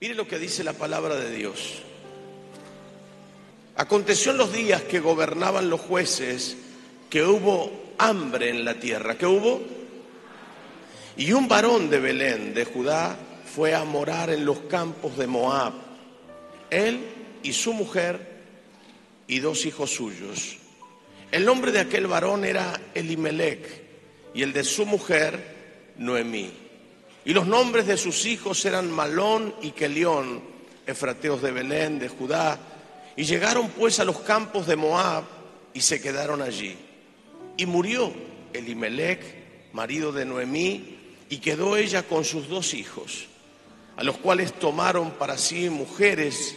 Mire lo que dice la palabra de Dios. Aconteció en los días que gobernaban los jueces que hubo hambre en la tierra. ¿Qué hubo? Y un varón de Belén, de Judá, fue a morar en los campos de Moab. Él y su mujer y dos hijos suyos. El nombre de aquel varón era Elimelech y el de su mujer Noemí. Y los nombres de sus hijos eran Malón y Kelión, efrateos de Belén, de Judá. Y llegaron pues a los campos de Moab y se quedaron allí. Y murió Elimelech, marido de Noemí, y quedó ella con sus dos hijos, a los cuales tomaron para sí mujeres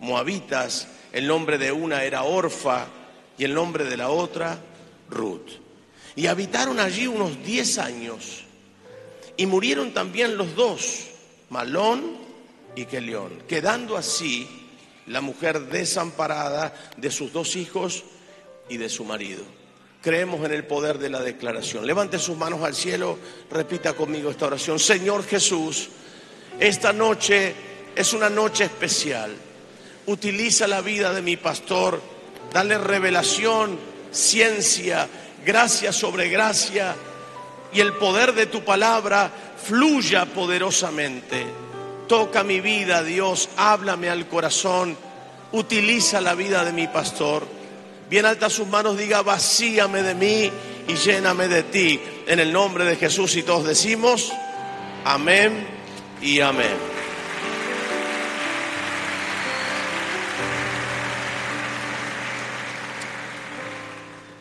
moabitas. El nombre de una era Orfa y el nombre de la otra Ruth. Y habitaron allí unos diez años. Y murieron también los dos, Malón y Kelión, quedando así la mujer desamparada de sus dos hijos y de su marido. Creemos en el poder de la declaración. Levante sus manos al cielo, repita conmigo esta oración. Señor Jesús, esta noche es una noche especial. Utiliza la vida de mi pastor, dale revelación, ciencia, gracia sobre gracia y el poder de tu palabra fluya poderosamente. Toca mi vida, Dios, háblame al corazón, utiliza la vida de mi pastor. Bien alta sus manos, diga, vacíame de mí y lléname de ti. En el nombre de Jesús y todos decimos, amén y amén.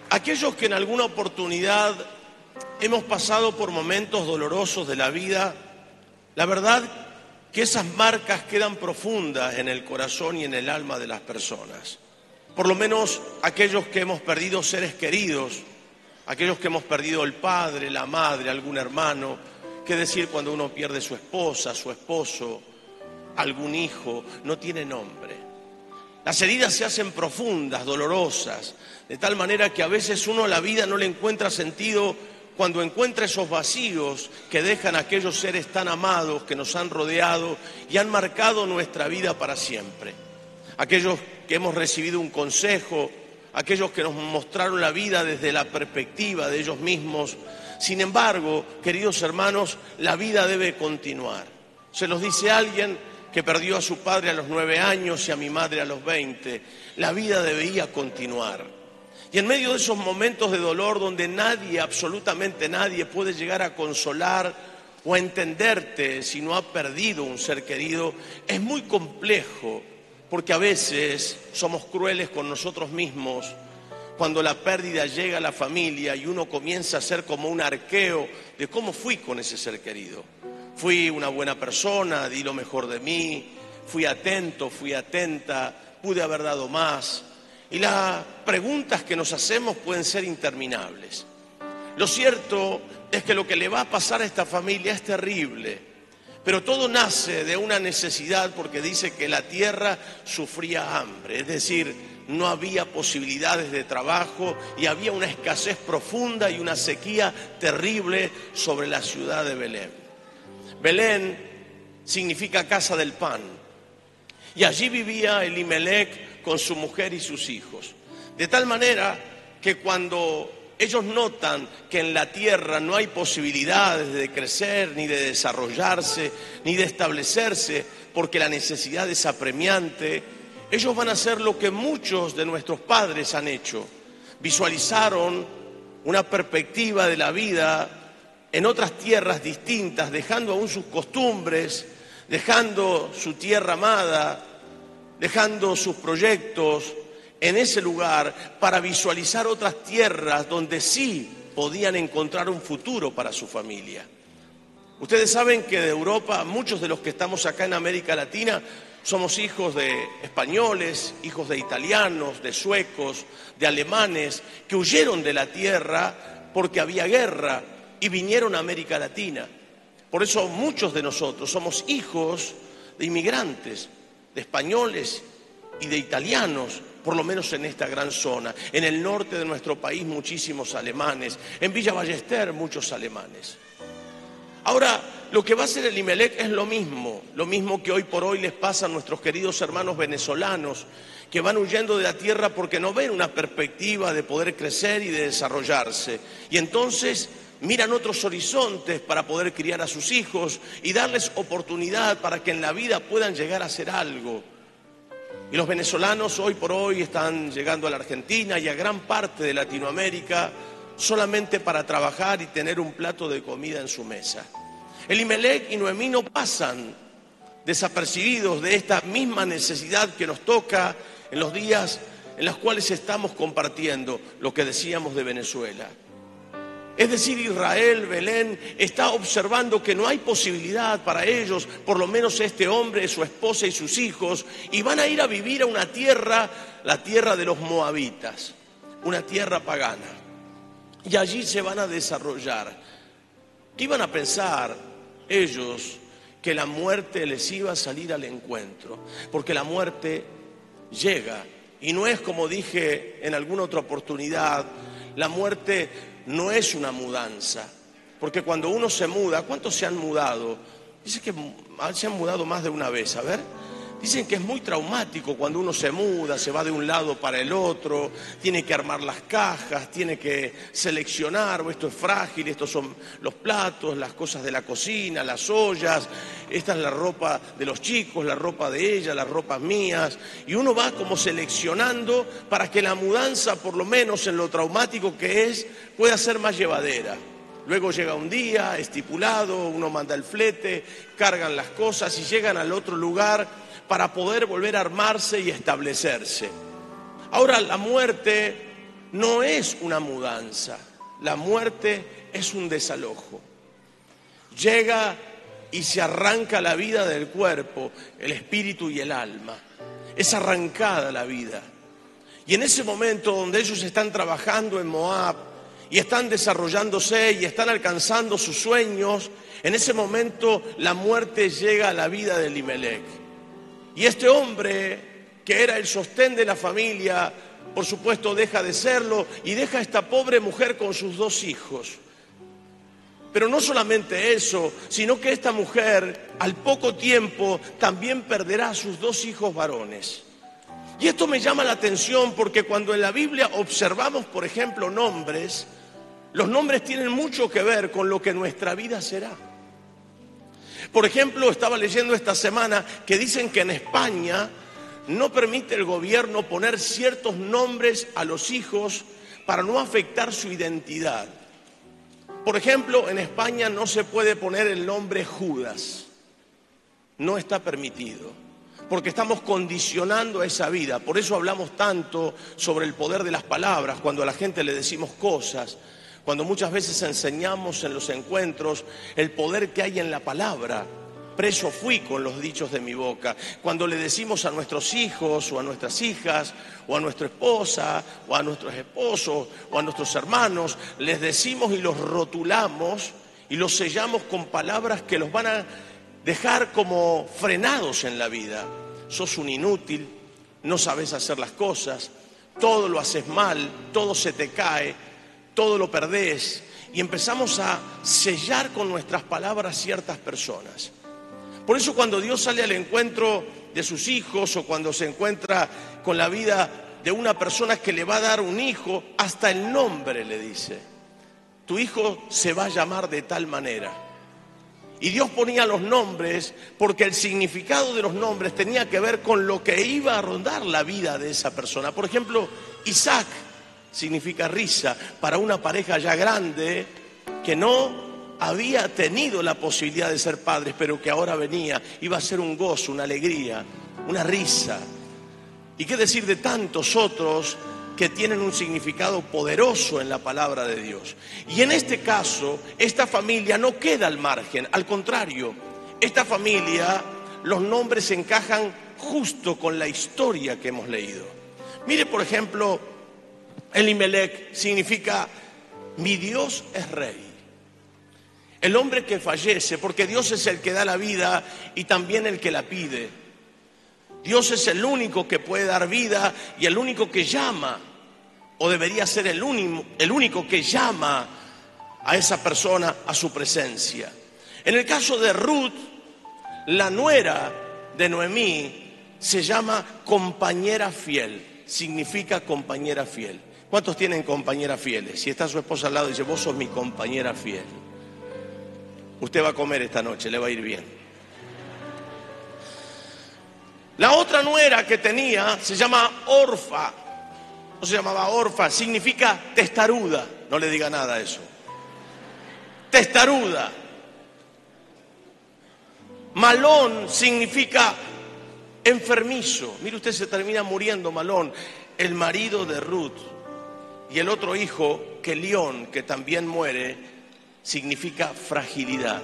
Aquellos que en alguna oportunidad hemos pasado por momentos dolorosos de la vida, la verdad que esas marcas quedan profundas en el corazón y en el alma de las personas. Por lo menos aquellos que hemos perdido seres queridos, aquellos que hemos perdido el padre, la madre, algún hermano, qué decir cuando uno pierde su esposa, su esposo, algún hijo, no tiene nombre. Las heridas se hacen profundas, dolorosas, de tal manera que a veces uno a la vida no le encuentra sentido cuando encuentra esos vacíos que dejan aquellos seres tan amados que nos han rodeado y han marcado nuestra vida para siempre. Aquellos que hemos recibido un consejo, aquellos que nos mostraron la vida desde la perspectiva de ellos mismos. Sin embargo, queridos hermanos, la vida debe continuar. Se nos dice alguien que perdió a su padre a los nueve años y a mi madre a los veinte. La vida debía continuar. Y en medio de esos momentos de dolor donde nadie, absolutamente nadie, puede llegar a consolar o a entenderte si no ha perdido un ser querido, es muy complejo porque a veces somos crueles con nosotros mismos cuando la pérdida llega a la familia y uno comienza a ser como un arqueo de cómo fui con ese ser querido. Fui una buena persona, di lo mejor de mí, fui atento, fui atenta, pude haber dado más, y las preguntas que nos hacemos pueden ser interminables. Lo cierto es que lo que le va a pasar a esta familia es terrible, pero todo nace de una necesidad porque dice que la tierra sufría hambre, es decir, no había posibilidades de trabajo y había una escasez profunda y una sequía terrible sobre la ciudad de Belén. Belén significa casa del pan y allí vivía Elimelech con su mujer y sus hijos. De tal manera que cuando ellos notan que en la tierra no hay posibilidades de crecer, ni de desarrollarse, ni de establecerse, porque la necesidad es apremiante, ellos van a hacer lo que muchos de nuestros padres han hecho. Visualizaron una perspectiva de la vida en otras tierras distintas, dejando aún sus costumbres, dejando su tierra amada, dejando sus proyectos en ese lugar para visualizar otras tierras donde sí podían encontrar un futuro para su familia. Ustedes saben que de Europa, muchos de los que estamos acá en América Latina, somos hijos de españoles, hijos de italianos, de suecos, de alemanes, que huyeron de la tierra porque había guerra y vinieron a América Latina. Por eso muchos de nosotros somos hijos de inmigrantes de españoles y de italianos, por lo menos en esta gran zona. En el norte de nuestro país muchísimos alemanes, en Villa Ballester muchos alemanes. Ahora, lo que va a hacer el Imelec es lo mismo, lo mismo que hoy por hoy les pasa a nuestros queridos hermanos venezolanos que van huyendo de la tierra porque no ven una perspectiva de poder crecer y de desarrollarse. Y entonces miran otros horizontes para poder criar a sus hijos y darles oportunidad para que en la vida puedan llegar a hacer algo. Y los venezolanos hoy por hoy están llegando a la Argentina y a gran parte de Latinoamérica solamente para trabajar y tener un plato de comida en su mesa. El Imelec y Noemí no pasan desapercibidos de esta misma necesidad que nos toca en los días en los cuales estamos compartiendo lo que decíamos de Venezuela. Es decir, Israel, Belén, está observando que no hay posibilidad para ellos, por lo menos este hombre, su esposa y sus hijos, y van a ir a vivir a una tierra, la tierra de los moabitas, una tierra pagana. Y allí se van a desarrollar. ¿Qué iban a pensar ellos que la muerte les iba a salir al encuentro? Porque la muerte llega. Y no es como dije en alguna otra oportunidad, la muerte no es una mudanza. Porque cuando uno se muda, ¿cuántos se han mudado? Dice que se han mudado más de una vez, a ver. Dicen que es muy traumático cuando uno se muda, se va de un lado para el otro, tiene que armar las cajas, tiene que seleccionar, o esto es frágil, estos son los platos, las cosas de la cocina, las ollas, esta es la ropa de los chicos, la ropa de ella, las ropas mías, y uno va como seleccionando para que la mudanza, por lo menos en lo traumático que es, pueda ser más llevadera. Luego llega un día estipulado, uno manda el flete, cargan las cosas y llegan al otro lugar para poder volver a armarse y establecerse. Ahora, la muerte no es una mudanza, la muerte es un desalojo. Llega y se arranca la vida del cuerpo, el espíritu y el alma. Es arrancada la vida. Y en ese momento donde ellos están trabajando en Moab y están desarrollándose y están alcanzando sus sueños, en ese momento la muerte llega a la vida de Limelech. Y este hombre, que era el sostén de la familia, por supuesto deja de serlo y deja a esta pobre mujer con sus dos hijos. Pero no solamente eso, sino que esta mujer al poco tiempo también perderá a sus dos hijos varones. Y esto me llama la atención porque cuando en la Biblia observamos, por ejemplo, nombres, los nombres tienen mucho que ver con lo que nuestra vida será. Por ejemplo, estaba leyendo esta semana que dicen que en España no permite el gobierno poner ciertos nombres a los hijos para no afectar su identidad. Por ejemplo, en España no se puede poner el nombre Judas. No está permitido, porque estamos condicionando esa vida. Por eso hablamos tanto sobre el poder de las palabras, cuando a la gente le decimos cosas cuando muchas veces enseñamos en los encuentros el poder que hay en la palabra. Preso fui con los dichos de mi boca. Cuando le decimos a nuestros hijos o a nuestras hijas o a nuestra esposa o a nuestros esposos o a nuestros hermanos, les decimos y los rotulamos y los sellamos con palabras que los van a dejar como frenados en la vida. Sos un inútil, no sabes hacer las cosas, todo lo haces mal, todo se te cae, todo lo perdés y empezamos a sellar con nuestras palabras ciertas personas. Por eso cuando Dios sale al encuentro de sus hijos o cuando se encuentra con la vida de una persona que le va a dar un hijo, hasta el nombre le dice, tu hijo se va a llamar de tal manera. Y Dios ponía los nombres porque el significado de los nombres tenía que ver con lo que iba a rondar la vida de esa persona. Por ejemplo, Isaac significa risa, para una pareja ya grande que no había tenido la posibilidad de ser padres, pero que ahora venía, iba a ser un gozo, una alegría, una risa. ¿Y qué decir de tantos otros que tienen un significado poderoso en la palabra de Dios? Y en este caso, esta familia no queda al margen, al contrario, esta familia, los nombres encajan justo con la historia que hemos leído. Mire, por ejemplo, Elimelech significa mi Dios es rey. El hombre que fallece, porque Dios es el que da la vida y también el que la pide. Dios es el único que puede dar vida y el único que llama, o debería ser el único, el único que llama a esa persona a su presencia. En el caso de Ruth, la nuera de Noemí se llama compañera fiel, significa compañera fiel. ¿Cuántos tienen compañeras fieles? Si está su esposa al lado y dice, vos sos mi compañera fiel. Usted va a comer esta noche, le va a ir bien. La otra nuera que tenía se llama Orfa. No se llamaba Orfa, significa testaruda. No le diga nada a eso. Testaruda. Malón significa enfermizo. Mire usted, se termina muriendo Malón, el marido de Ruth. Y el otro hijo, que León, que también muere, significa fragilidad.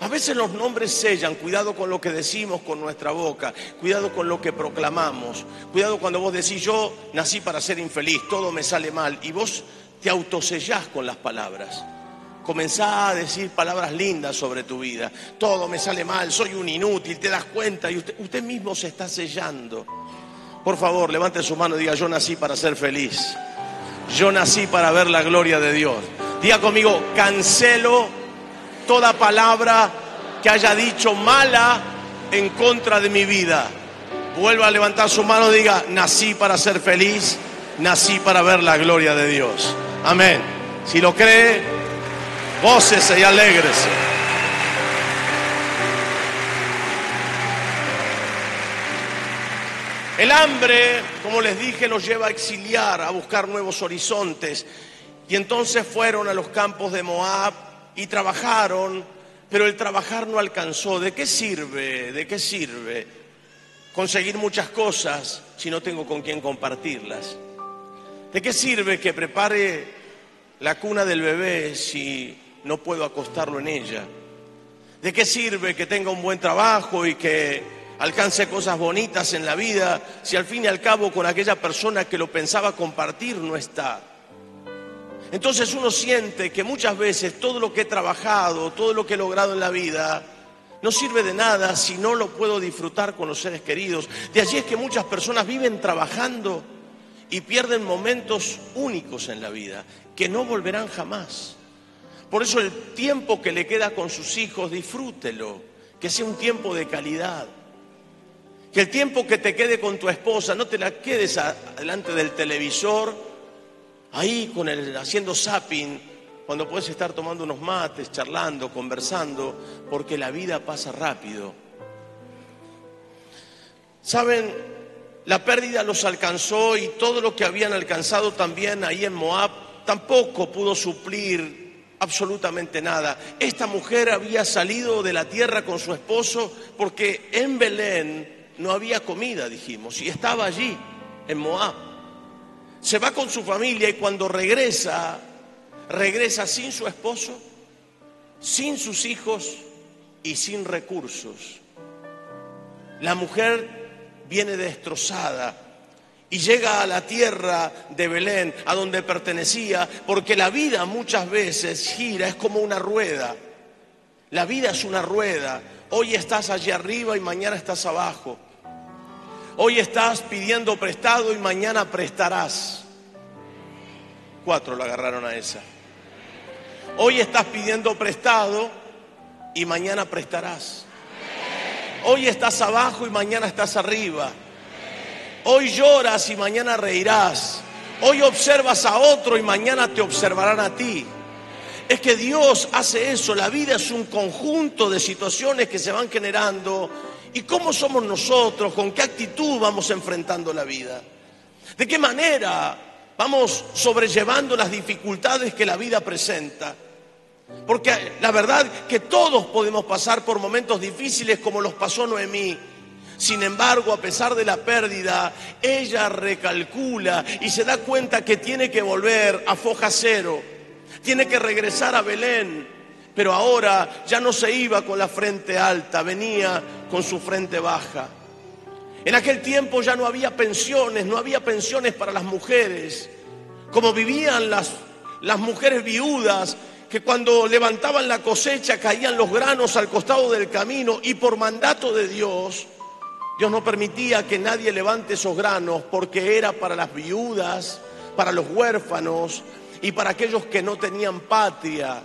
A veces los nombres sellan, cuidado con lo que decimos con nuestra boca, cuidado con lo que proclamamos, cuidado cuando vos decís yo nací para ser infeliz, todo me sale mal y vos te autosellás con las palabras. Comenzá a decir palabras lindas sobre tu vida. Todo me sale mal, soy un inútil, te das cuenta y usted, usted mismo se está sellando. Por favor, levante su mano y diga, yo nací para ser feliz. Yo nací para ver la gloria de Dios. Diga conmigo, cancelo toda palabra que haya dicho mala en contra de mi vida. Vuelva a levantar su mano y diga, nací para ser feliz, nací para ver la gloria de Dios. Amén. Si lo cree, gócese y alégrese. El hambre, como les dije, nos lleva a exiliar, a buscar nuevos horizontes. Y entonces fueron a los campos de Moab y trabajaron, pero el trabajar no alcanzó. ¿De qué sirve? ¿De qué sirve conseguir muchas cosas si no tengo con quién compartirlas? ¿De qué sirve que prepare la cuna del bebé si no puedo acostarlo en ella? ¿De qué sirve que tenga un buen trabajo y que alcance cosas bonitas en la vida si al fin y al cabo con aquella persona que lo pensaba compartir no está? Entonces uno siente que muchas veces todo lo que he trabajado, todo lo que he logrado en la vida, no sirve de nada si no lo puedo disfrutar con los seres queridos. De allí es que muchas personas viven trabajando y pierden momentos únicos en la vida, que no volverán jamás. Por eso el tiempo que le queda con sus hijos, disfrútelo, que sea un tiempo de calidad. Que el tiempo que te quede con tu esposa, no te la quedes delante del televisor ahí con el, haciendo zapping, cuando puedes estar tomando unos mates, charlando, conversando, porque la vida pasa rápido. Saben, la pérdida los alcanzó y todo lo que habían alcanzado también ahí en Moab tampoco pudo suplir absolutamente nada. Esta mujer había salido de la tierra con su esposo porque en Belén no había comida, dijimos, y estaba allí, en Moab se va con su familia y cuando regresa, regresa sin su esposo, sin sus hijos y sin recursos. La mujer viene destrozada y llega a la tierra de Belén, a donde pertenecía, porque la vida muchas veces gira, es como una rueda. La vida es una rueda. Hoy estás allí arriba y mañana estás abajo. Hoy estás pidiendo prestado y mañana prestarás. Cuatro lo agarraron a esa. Hoy estás pidiendo prestado y mañana prestarás. Hoy estás abajo y mañana estás arriba. Hoy lloras y mañana reirás. Hoy observas a otro y mañana te observarán a ti. Es que Dios hace eso. La vida es un conjunto de situaciones que se van generando ¿Y cómo somos nosotros? ¿Con qué actitud vamos enfrentando la vida? ¿De qué manera vamos sobrellevando las dificultades que la vida presenta? Porque la verdad que todos podemos pasar por momentos difíciles como los pasó Noemí. Sin embargo, a pesar de la pérdida, ella recalcula y se da cuenta que tiene que volver a foja cero, tiene que regresar a Belén, pero ahora ya no se iba con la frente alta, venía con su frente baja. En aquel tiempo ya no había pensiones, no había pensiones para las mujeres, como vivían las, las mujeres viudas, que cuando levantaban la cosecha caían los granos al costado del camino y por mandato de Dios, Dios no permitía que nadie levante esos granos porque era para las viudas, para los huérfanos y para aquellos que no tenían patria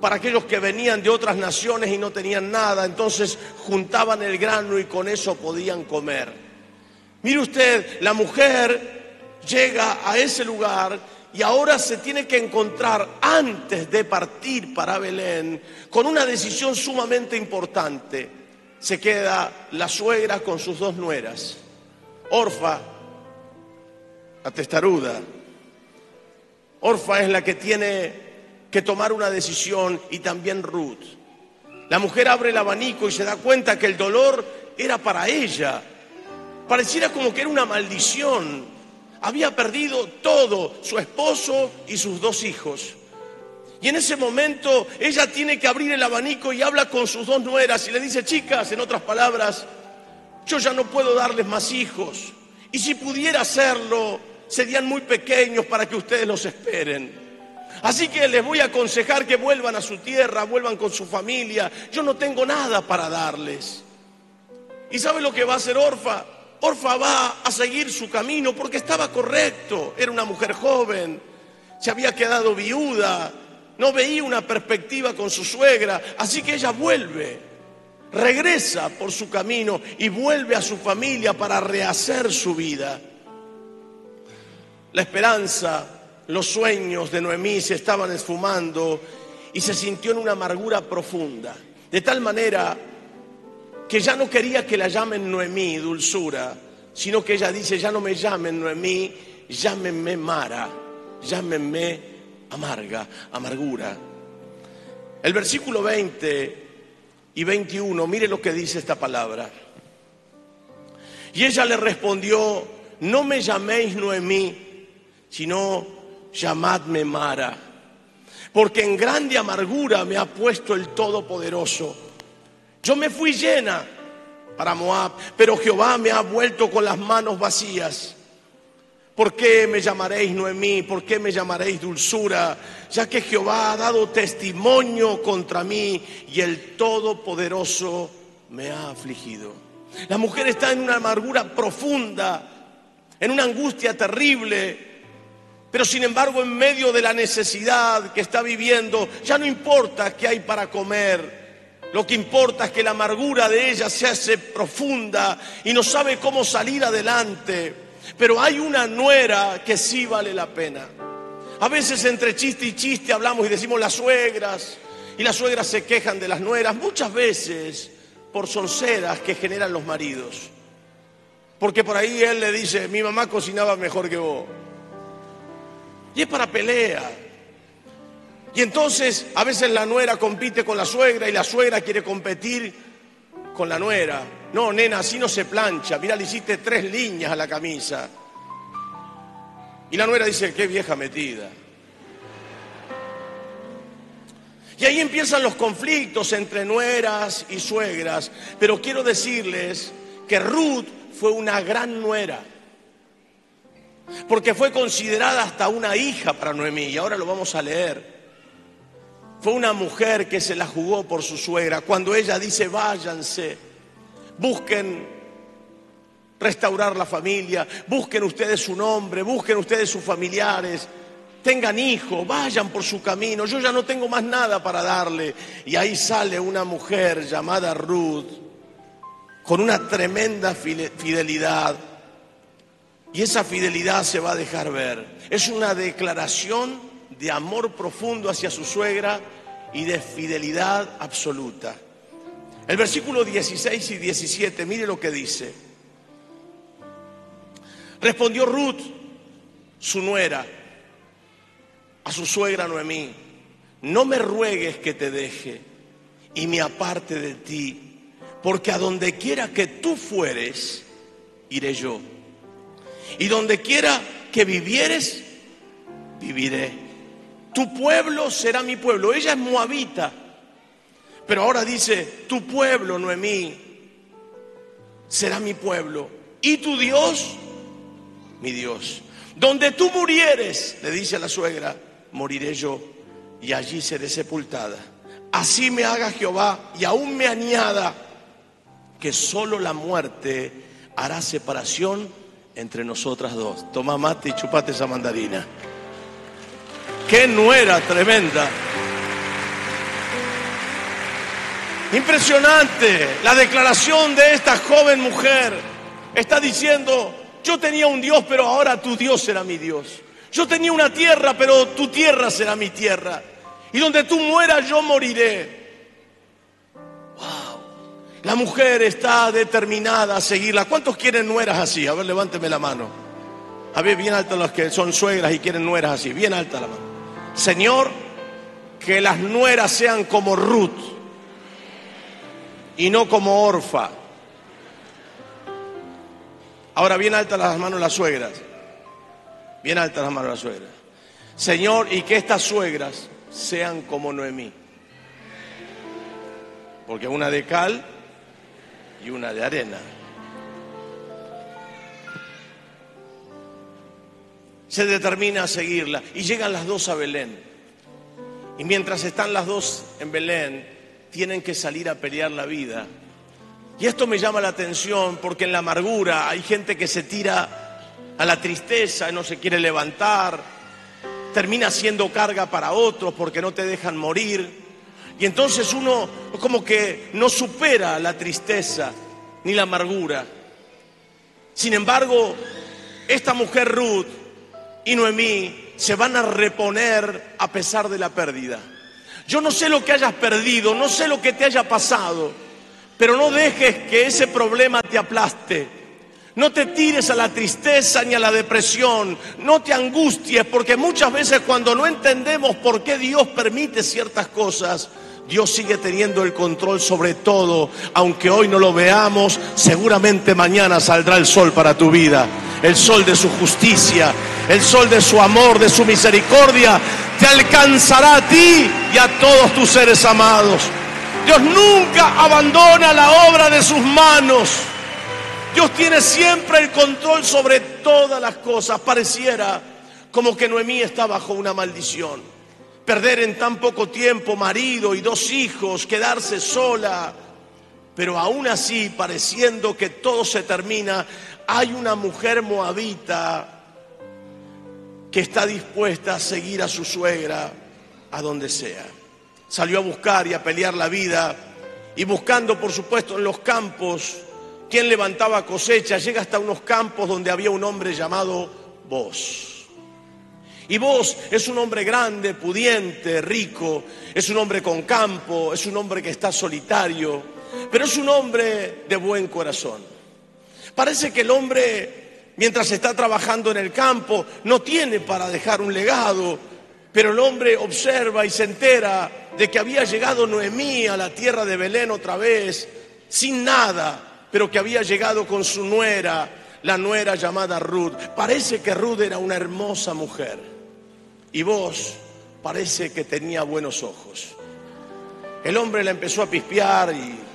para aquellos que venían de otras naciones y no tenían nada, entonces juntaban el grano y con eso podían comer. Mire usted, la mujer llega a ese lugar y ahora se tiene que encontrar antes de partir para Belén con una decisión sumamente importante. Se queda la suegra con sus dos nueras, Orfa, la testaruda. Orfa es la que tiene que tomar una decisión y también Ruth. La mujer abre el abanico y se da cuenta que el dolor era para ella. Pareciera como que era una maldición había perdido todo, su esposo y sus dos hijos. Y en ese momento ella tiene que abrir el abanico y habla con sus dos nueras y le dice, chicas, en otras palabras, yo ya no puedo darles más hijos. Y si pudiera hacerlo, serían muy pequeños para que ustedes los esperen. Así que les voy a aconsejar que vuelvan a su tierra, vuelvan con su familia. Yo no tengo nada para darles. ¿Y sabe lo que va a hacer Orfa? Orfa va a seguir su camino porque estaba correcto. Era una mujer joven, se había quedado viuda, no veía una perspectiva con su suegra, así que ella vuelve, regresa por su camino y vuelve a su familia para rehacer su vida. La esperanza, los sueños de Noemí se estaban esfumando y se sintió en una amargura profunda, de tal manera que ya no quería que la llamen Noemí, dulzura, sino que ella dice, ya no me llamen Noemí, llámenme Mara, llámenme amarga, amargura. El versículo 20 y 21, mire lo que dice esta palabra. Y ella le respondió, no me llaméis Noemí, sino llamadme Mara, porque en grande amargura me ha puesto el Todopoderoso yo me fui llena para Moab, pero Jehová me ha vuelto con las manos vacías. ¿Por qué me llamaréis Noemí? ¿Por qué me llamaréis dulzura? Ya que Jehová ha dado testimonio contra mí y el Todopoderoso me ha afligido. La mujer está en una amargura profunda, en una angustia terrible, pero sin embargo en medio de la necesidad que está viviendo, ya no importa qué hay para comer, lo que importa es que la amargura de ella se hace profunda y no sabe cómo salir adelante. Pero hay una nuera que sí vale la pena. A veces entre chiste y chiste hablamos y decimos las suegras y las suegras se quejan de las nueras, muchas veces por sonceras que generan los maridos. Porque por ahí él le dice, mi mamá cocinaba mejor que vos. Y es para pelea. Y entonces a veces la nuera compite con la suegra y la suegra quiere competir con la nuera. No, nena, así no se plancha. Mira, le hiciste tres líneas a la camisa. Y la nuera dice, qué vieja metida. Y ahí empiezan los conflictos entre nueras y suegras. Pero quiero decirles que Ruth fue una gran nuera. Porque fue considerada hasta una hija para Noemí. Y ahora lo vamos a leer. Fue una mujer que se la jugó por su suegra. Cuando ella dice, váyanse, busquen restaurar la familia, busquen ustedes su nombre, busquen ustedes sus familiares, tengan hijos, vayan por su camino, yo ya no tengo más nada para darle. Y ahí sale una mujer llamada Ruth, con una tremenda fidelidad. Y esa fidelidad se va a dejar ver. Es una declaración de amor profundo hacia su suegra y de fidelidad absoluta. El versículo 16 y 17, mire lo que dice. Respondió Ruth, su nuera, a su suegra Noemí, no me ruegues que te deje y me aparte de ti, porque a donde quiera que tú fueres, iré yo. Y donde quiera que vivieres, viviré tu pueblo será mi pueblo. Ella es moabita, pero ahora dice, tu pueblo, Noemí, será mi pueblo. Y tu Dios, mi Dios. Donde tú murieres, le dice a la suegra, moriré yo y allí seré sepultada. Así me haga Jehová y aún me añada que solo la muerte hará separación entre nosotras dos. Toma mate y chupate esa mandarina. Qué nuera tremenda. Impresionante la declaración de esta joven mujer. Está diciendo, yo tenía un Dios, pero ahora tu Dios será mi Dios. Yo tenía una tierra, pero tu tierra será mi tierra. Y donde tú mueras, yo moriré. La mujer está determinada a seguirla. ¿Cuántos quieren nueras así? A ver, levánteme la mano. A ver, bien alta los que son suegras y quieren nueras así. Bien alta la mano. Señor, que las nueras sean como Ruth y no como Orfa. Ahora bien altas las manos las suegras. Bien altas las manos las suegras. Señor, y que estas suegras sean como Noemí. Porque una de cal y una de arena. Se determina a seguirla y llegan las dos a Belén. Y mientras están las dos en Belén, tienen que salir a pelear la vida. Y esto me llama la atención porque en la amargura hay gente que se tira a la tristeza, no se quiere levantar, termina siendo carga para otros porque no te dejan morir. Y entonces uno como que no supera la tristeza ni la amargura. Sin embargo, esta mujer Ruth y Noemí se van a reponer a pesar de la pérdida. Yo no sé lo que hayas perdido, no sé lo que te haya pasado, pero no dejes que ese problema te aplaste. No te tires a la tristeza ni a la depresión, no te angusties, porque muchas veces cuando no entendemos por qué Dios permite ciertas cosas, Dios sigue teniendo el control sobre todo, aunque hoy no lo veamos, seguramente mañana saldrá el sol para tu vida, el sol de su justicia, el sol de su amor, de su misericordia, te alcanzará a ti y a todos tus seres amados. Dios nunca abandona la obra de sus manos. Dios tiene siempre el control sobre todas las cosas. Pareciera como que Noemí está bajo una maldición. Perder en tan poco tiempo marido y dos hijos, quedarse sola. Pero aún así, pareciendo que todo se termina, hay una mujer moabita que está dispuesta a seguir a su suegra a donde sea. Salió a buscar y a pelear la vida y buscando, por supuesto, en los campos, quien levantaba cosecha, llega hasta unos campos donde había un hombre llamado Vos. Y vos es un hombre grande, pudiente, rico, es un hombre con campo, es un hombre que está solitario, pero es un hombre de buen corazón. Parece que el hombre mientras está trabajando en el campo, no tiene para dejar un legado, pero el hombre observa y se entera de que había llegado Noemí a la tierra de Belén otra vez, sin nada, pero que había llegado con su nuera, la nuera llamada Ruth. Parece que Ruth era una hermosa mujer y vos parece que tenía buenos ojos. El hombre la empezó a pispear y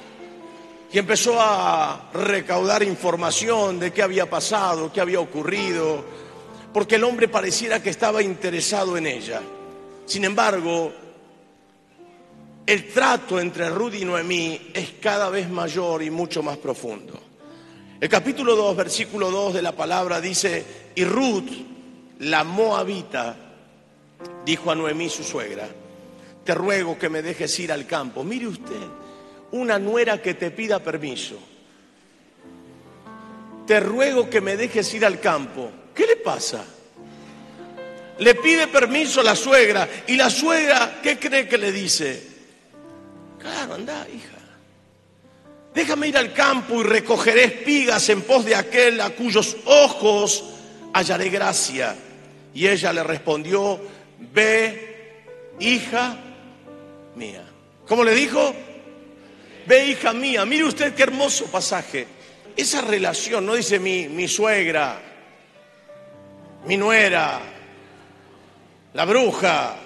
y empezó a recaudar información de qué había pasado, qué había ocurrido, porque el hombre pareciera que estaba interesado en ella. Sin embargo, el trato entre Rudy y Noemí es cada vez mayor y mucho más profundo. El capítulo 2, versículo 2 de la palabra dice, y Ruth, la moabita, dijo a Noemí su suegra, te ruego que me dejes ir al campo. Mire usted, una nuera que te pida permiso. Te ruego que me dejes ir al campo. ¿Qué le pasa? Le pide permiso a la suegra y la suegra, ¿qué cree que le dice? Claro, anda, hija. Déjame ir al campo y recogeré espigas en pos de aquel a cuyos ojos hallaré gracia. Y ella le respondió, ve, hija mía. ¿Cómo le dijo? Ve, hija mía, mire usted qué hermoso pasaje. Esa relación, no dice mi, mi suegra, mi nuera, la bruja.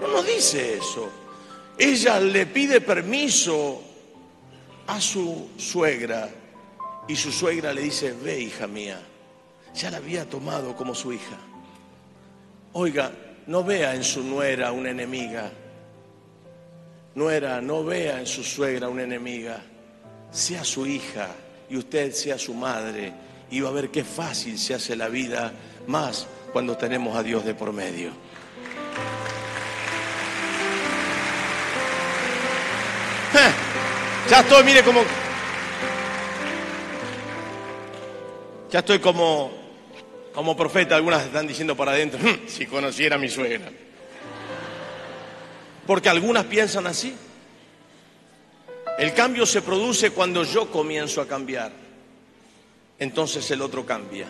No nos dice eso. Ella le pide permiso a su suegra y su suegra le dice, ve hija mía, ya la había tomado como su hija. Oiga, no vea en su nuera una enemiga nuera, no vea en su suegra una enemiga, sea su hija y usted sea su madre y va a ver qué fácil se hace la vida más cuando tenemos a Dios de por medio. Ya estoy, mire como... Ya estoy como, como profeta, algunas están diciendo para adentro, "Hmm, si conociera a mi suegra. Porque algunas piensan así. El cambio se produce cuando yo comienzo a cambiar. Entonces el otro cambia.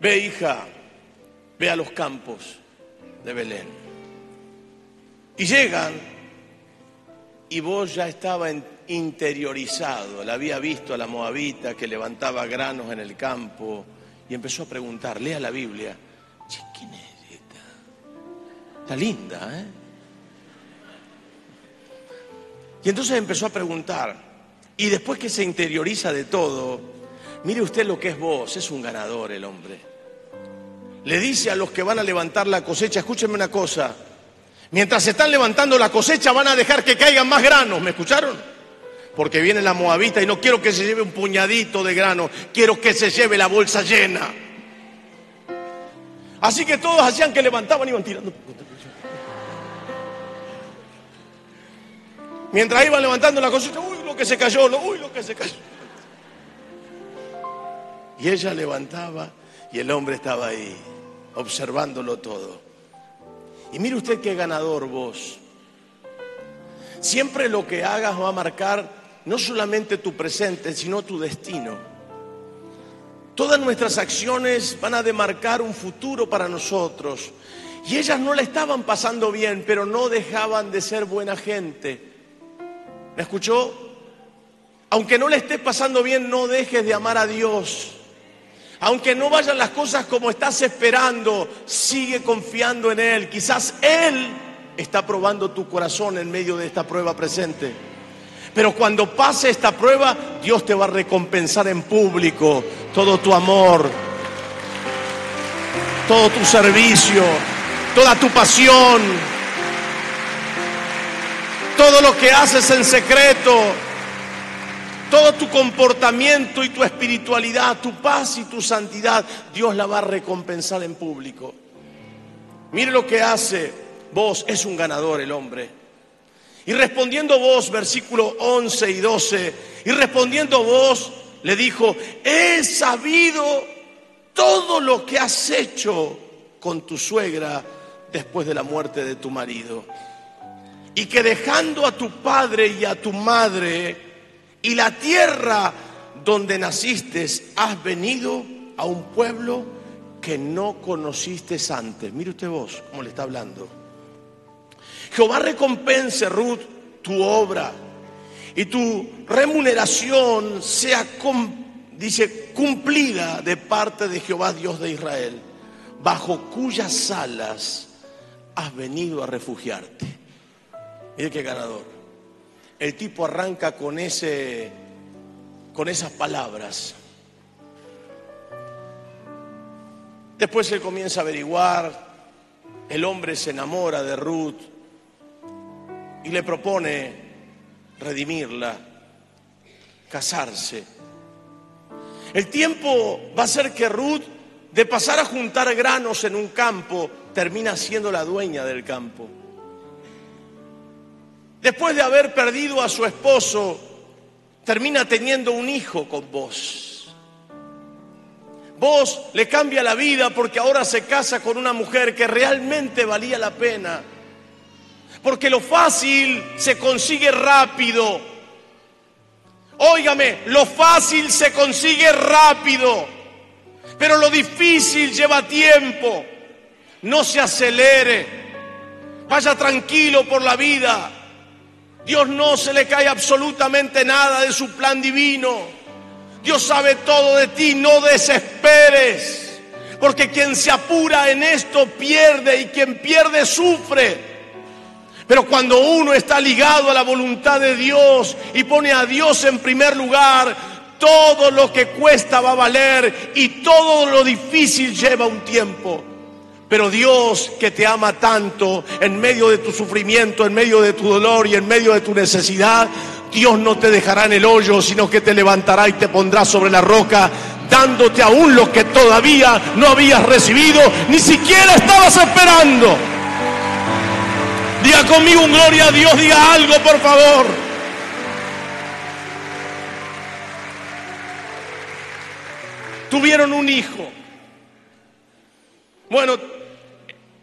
Ve, hija, ve a los campos de Belén. Y llegan y vos ya estaba interiorizado, la había visto a la moabita que levantaba granos en el campo y empezó a preguntar, lea la Biblia, "Che, ¿quién es esta? Está linda, ¿eh? Y entonces empezó a preguntar, y después que se interioriza de todo, mire usted lo que es vos, es un ganador el hombre. Le dice a los que van a levantar la cosecha, escúchenme una cosa, mientras están levantando la cosecha van a dejar que caigan más granos, ¿me escucharon? Porque viene la moabita y no quiero que se lleve un puñadito de grano, quiero que se lleve la bolsa llena. Así que todos hacían que levantaban y iban tirando. Mientras iban levantando la cosecha, uy, lo que se cayó, lo- uy, lo que se cayó. Y ella levantaba y el hombre estaba ahí, observándolo todo. Y mire usted qué ganador vos. Siempre lo que hagas va a marcar no solamente tu presente, sino tu destino. Todas nuestras acciones van a demarcar un futuro para nosotros. Y ellas no la estaban pasando bien, pero no dejaban de ser buena gente. ¿Me escuchó? Aunque no le esté pasando bien, no dejes de amar a Dios. Aunque no vayan las cosas como estás esperando, sigue confiando en Él. Quizás Él está probando tu corazón en medio de esta prueba presente. Pero cuando pase esta prueba, Dios te va a recompensar en público todo tu amor, todo tu servicio, toda tu pasión, todo lo que haces en secreto, todo tu comportamiento y tu espiritualidad, tu paz y tu santidad, Dios la va a recompensar en público. Mire lo que hace vos, es un ganador el hombre. Y respondiendo vos, versículo 11 y 12, y respondiendo vos, le dijo, he sabido todo lo que has hecho con tu suegra después de la muerte de tu marido. Y que dejando a tu padre y a tu madre y la tierra donde naciste, has venido a un pueblo que no conociste antes. Mire usted vos cómo le está hablando. Jehová recompense, Ruth, tu obra y tu remuneración sea, dice, cumplida de parte de Jehová Dios de Israel, bajo cuyas alas has venido a refugiarte. Mire qué ganador. El tipo arranca con ese, con esas palabras. Después él comienza a averiguar. El hombre se enamora de Ruth y le propone redimirla, casarse. El tiempo va a ser que Ruth, de pasar a juntar granos en un campo, termina siendo la dueña del campo. Después de haber perdido a su esposo, termina teniendo un hijo con vos. Vos le cambia la vida porque ahora se casa con una mujer que realmente valía la pena. Porque lo fácil se consigue rápido. Óigame, lo fácil se consigue rápido. Pero lo difícil lleva tiempo. No se acelere. Vaya tranquilo por la vida. Dios no se le cae absolutamente nada de su plan divino. Dios sabe todo de ti, no desesperes. Porque quien se apura en esto pierde y quien pierde sufre. Pero cuando uno está ligado a la voluntad de Dios y pone a Dios en primer lugar, todo lo que cuesta va a valer y todo lo difícil lleva un tiempo. Pero Dios que te ama tanto en medio de tu sufrimiento, en medio de tu dolor y en medio de tu necesidad, Dios no te dejará en el hoyo, sino que te levantará y te pondrá sobre la roca, dándote aún lo que todavía no habías recibido, ni siquiera estabas esperando. Diga conmigo un gloria a Dios, diga algo, por favor. Tuvieron un hijo. Bueno,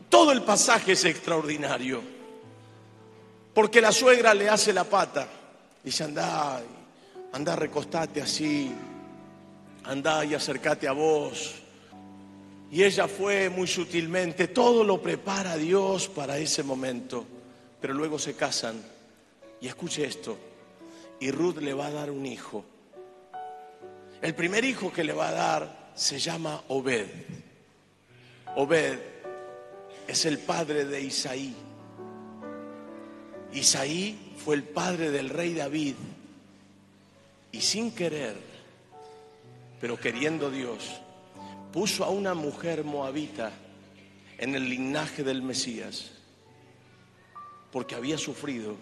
todo el pasaje es extraordinario. Porque la suegra le hace la pata. Dice, anda, anda, recostate así. Anda y acércate a vos. Y ella fue muy sutilmente, todo lo prepara Dios para ese momento, pero luego se casan. Y escuche esto, y Ruth le va a dar un hijo. El primer hijo que le va a dar se llama Obed. Obed es el padre de Isaí. Isaí fue el padre del rey David. Y sin querer, pero queriendo Dios, puso a una mujer moabita en el linaje del Mesías, porque había sufrido,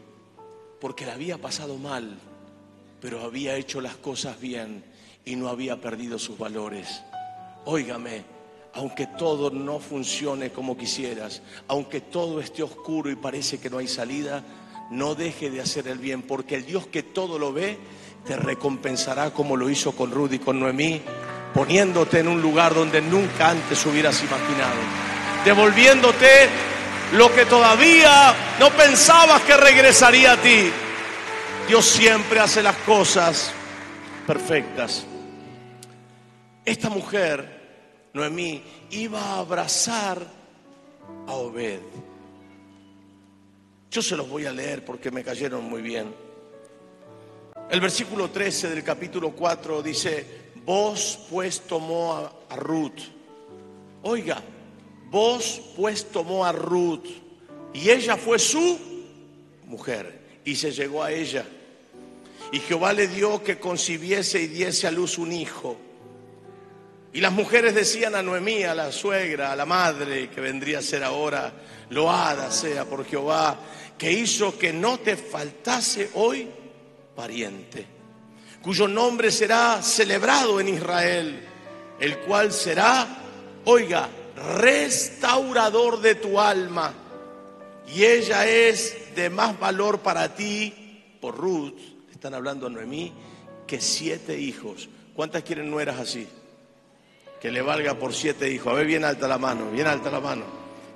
porque le había pasado mal, pero había hecho las cosas bien y no había perdido sus valores. Óigame, aunque todo no funcione como quisieras, aunque todo esté oscuro y parece que no hay salida, no deje de hacer el bien, porque el Dios que todo lo ve, te recompensará como lo hizo con Rudy y con Noemí poniéndote en un lugar donde nunca antes hubieras imaginado, devolviéndote lo que todavía no pensabas que regresaría a ti. Dios siempre hace las cosas perfectas. Esta mujer, Noemí, iba a abrazar a Obed. Yo se los voy a leer porque me cayeron muy bien. El versículo 13 del capítulo 4 dice, Vos pues tomó a, Ruth. Oiga, vos pues tomó a Ruth y ella fue su mujer y se llegó a ella. Y Jehová le dio que concibiese y diese a luz un hijo. Y las mujeres decían a Noemí, a la suegra, a la madre, que vendría a ser ahora, loada sea por Jehová, que hizo que no te faltase hoy pariente cuyo nombre será celebrado en Israel, el cual será, oiga, restaurador de tu alma. Y ella es de más valor para ti, por Ruth, están hablando a Noemí, que siete hijos. ¿Cuántas quieren nueras así? Que le valga por siete hijos. A ver, bien alta la mano, bien alta la mano.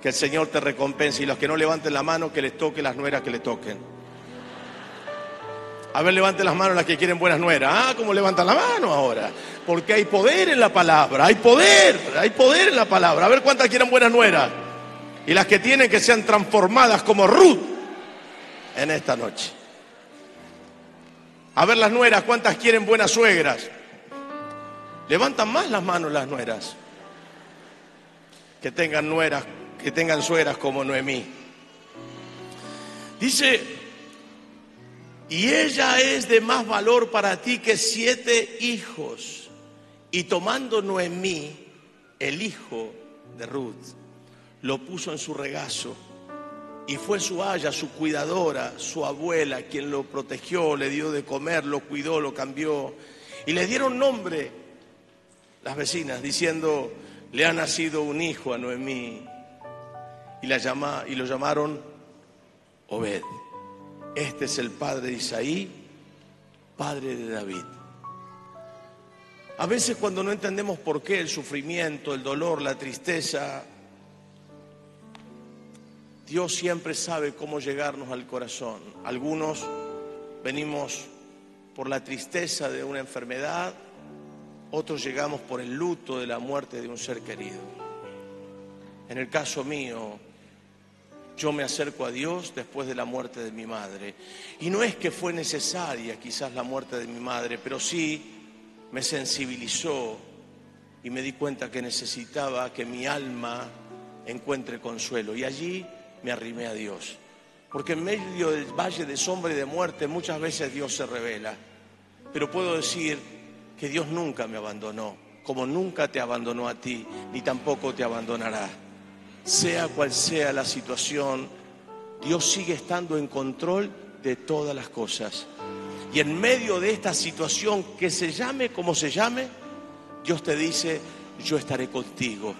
Que el Señor te recompense. Y los que no levanten la mano, que les toque las nueras que le toquen. A ver, levanten las manos las que quieren buenas nueras. Ah, ¿cómo levantan la mano ahora? Porque hay poder en la palabra, hay poder, hay poder en la palabra. A ver cuántas quieren buenas nueras. Y las que tienen que sean transformadas como Ruth en esta noche. A ver las nueras, ¿cuántas quieren buenas suegras? Levantan más las manos las nueras. Que tengan nueras, que tengan suegras como Noemí. Dice y ella es de más valor para ti que siete hijos. Y tomando Noemí, el hijo de Ruth, lo puso en su regazo. Y fue su haya, su cuidadora, su abuela, quien lo protegió, le dio de comer, lo cuidó, lo cambió. Y le dieron nombre las vecinas, diciendo, le ha nacido un hijo a Noemí. Y, la llama, y lo llamaron Obed. Este es el padre de Isaí, padre de David. A veces cuando no entendemos por qué el sufrimiento, el dolor, la tristeza, Dios siempre sabe cómo llegarnos al corazón. Algunos venimos por la tristeza de una enfermedad, otros llegamos por el luto de la muerte de un ser querido. En el caso mío, yo me acerco a Dios después de la muerte de mi madre. Y no es que fue necesaria quizás la muerte de mi madre, pero sí me sensibilizó y me di cuenta que necesitaba que mi alma encuentre consuelo. Y allí me arrimé a Dios. Porque en medio del valle de sombra y de muerte muchas veces Dios se revela. Pero puedo decir que Dios nunca me abandonó, como nunca te abandonó a ti, ni tampoco te abandonará sea cual sea la situación, Dios sigue estando en control de todas las cosas. Y en medio de esta situación, que se llame como se llame, Dios te dice, yo estaré contigo.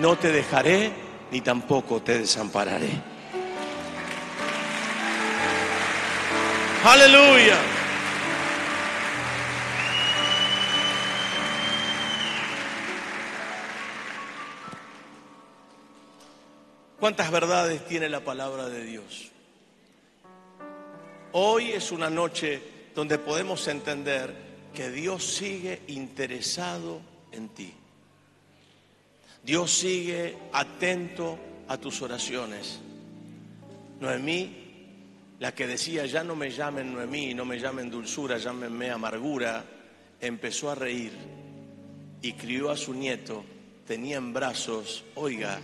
No te dejaré ni tampoco te desampararé. Aleluya. ¿Cuántas verdades tiene la palabra de Dios? Hoy es una noche donde podemos entender que Dios sigue interesado en ti. Dios sigue atento a tus oraciones. Noemí, la que decía, ya no me llamen Noemí, no me llamen dulzura, llámenme amargura, empezó a reír y crió a su nieto, tenía en brazos, oiga,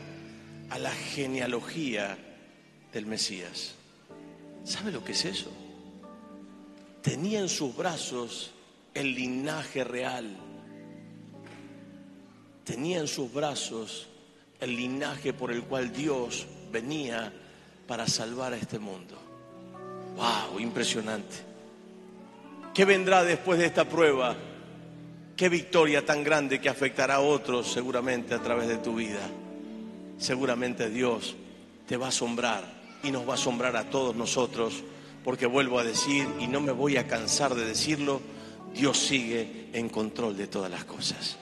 a la genealogía del Mesías. ¿Sabe lo que es eso? Tenía en sus brazos el linaje real. Tenía en sus brazos el linaje por el cual Dios venía para salvar a este mundo. ¡Wow! Impresionante. ¿Qué vendrá después de esta prueba? ¿Qué victoria tan grande que afectará a otros seguramente a través de tu vida? Seguramente Dios te va a asombrar y nos va a asombrar a todos nosotros, porque vuelvo a decir, y no me voy a cansar de decirlo, Dios sigue en control de todas las cosas.